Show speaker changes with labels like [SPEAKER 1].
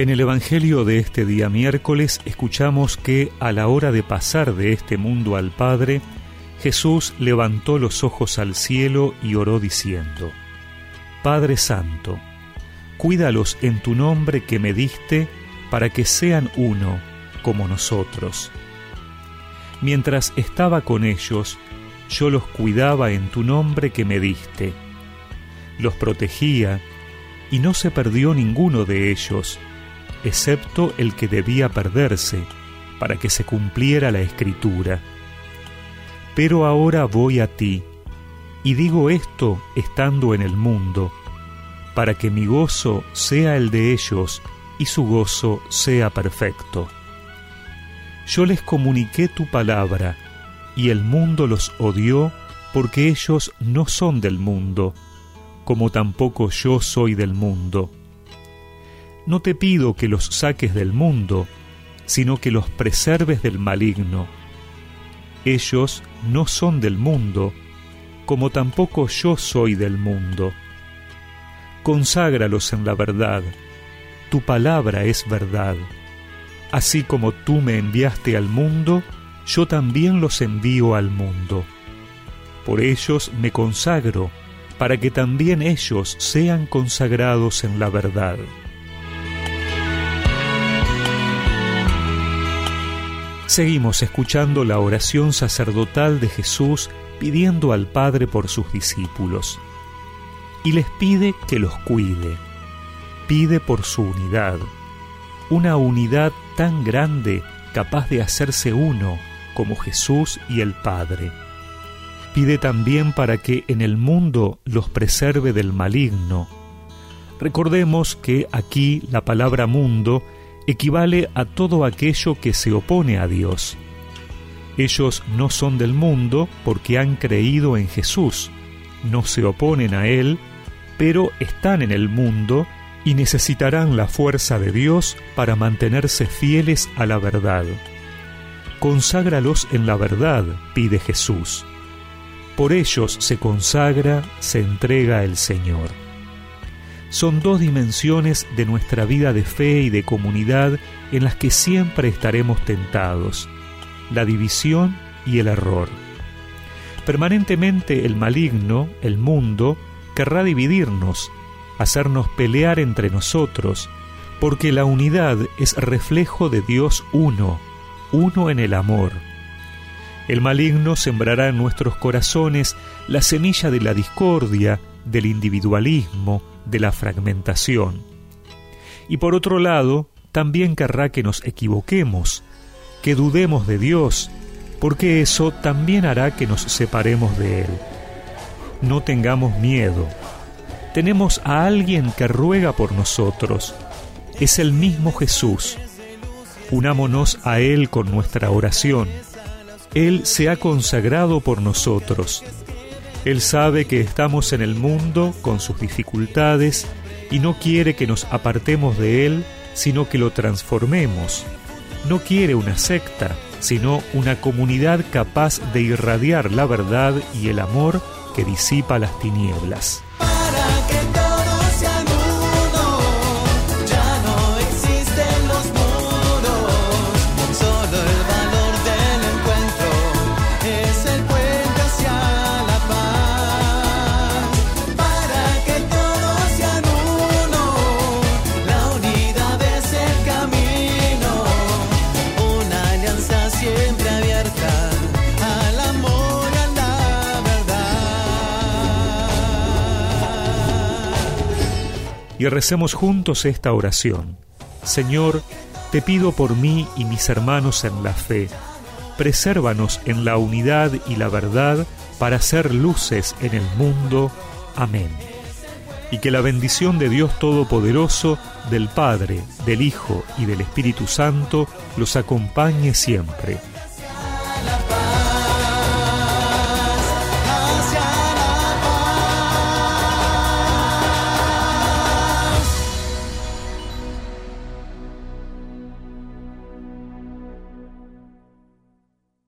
[SPEAKER 1] En el Evangelio de este día miércoles escuchamos que a la hora de pasar de este mundo al Padre, Jesús levantó los ojos al cielo y oró diciendo, Padre Santo, cuídalos en tu nombre que me diste para que sean uno como nosotros. Mientras estaba con ellos, yo los cuidaba en tu nombre que me diste. Los protegía y no se perdió ninguno de ellos excepto el que debía perderse, para que se cumpliera la escritura. Pero ahora voy a ti, y digo esto estando en el mundo, para que mi gozo sea el de ellos y su gozo sea perfecto. Yo les comuniqué tu palabra, y el mundo los odió porque ellos no son del mundo, como tampoco yo soy del mundo no te pido que los saques del mundo, sino que los preserves del maligno. Ellos no son del mundo, como tampoco yo soy del mundo. Conságralos en la verdad, tu palabra es verdad. Así como tú me enviaste al mundo, yo también los envío al mundo. Por ellos me consagro, para que también ellos sean consagrados en la verdad. Seguimos escuchando la oración sacerdotal de Jesús pidiendo al Padre por sus discípulos. Y les pide que los cuide. Pide por su unidad. Una unidad tan grande capaz de hacerse uno como Jesús y el Padre. Pide también para que en el mundo los preserve del maligno. Recordemos que aquí la palabra mundo equivale a todo aquello que se opone a Dios. Ellos no son del mundo porque han creído en Jesús, no se oponen a Él, pero están en el mundo y necesitarán la fuerza de Dios para mantenerse fieles a la verdad. Conságralos en la verdad, pide Jesús. Por ellos se consagra, se entrega el Señor son dos dimensiones de nuestra vida de fe y de comunidad en las que siempre estaremos tentados, la división y el error. Permanentemente el maligno, el mundo, querrá dividirnos, hacernos pelear entre nosotros, porque la unidad es reflejo de Dios uno, uno en el amor. El maligno sembrará en nuestros corazones la semilla de la discordia, del individualismo, de la fragmentación. Y por otro lado, también querrá que nos equivoquemos, que dudemos de Dios, porque eso también hará que nos separemos de Él. No tengamos miedo. Tenemos a alguien que ruega por nosotros. Es el mismo Jesús. Unámonos a Él con nuestra oración. Él se ha consagrado por nosotros él sabe que estamos en el mundo con sus dificultades y no quiere que nos apartemos de Él, sino que lo transformemos. No quiere una secta, sino una comunidad capaz de irradiar la verdad y el amor que disipa las tinieblas. Y recemos juntos esta oración. Señor, te pido por mí y mis hermanos en la fe, presérvanos en la unidad y la verdad para ser luces en el mundo. Amén. Y que la bendición de Dios Todopoderoso, del Padre, del Hijo y del Espíritu Santo los acompañe siempre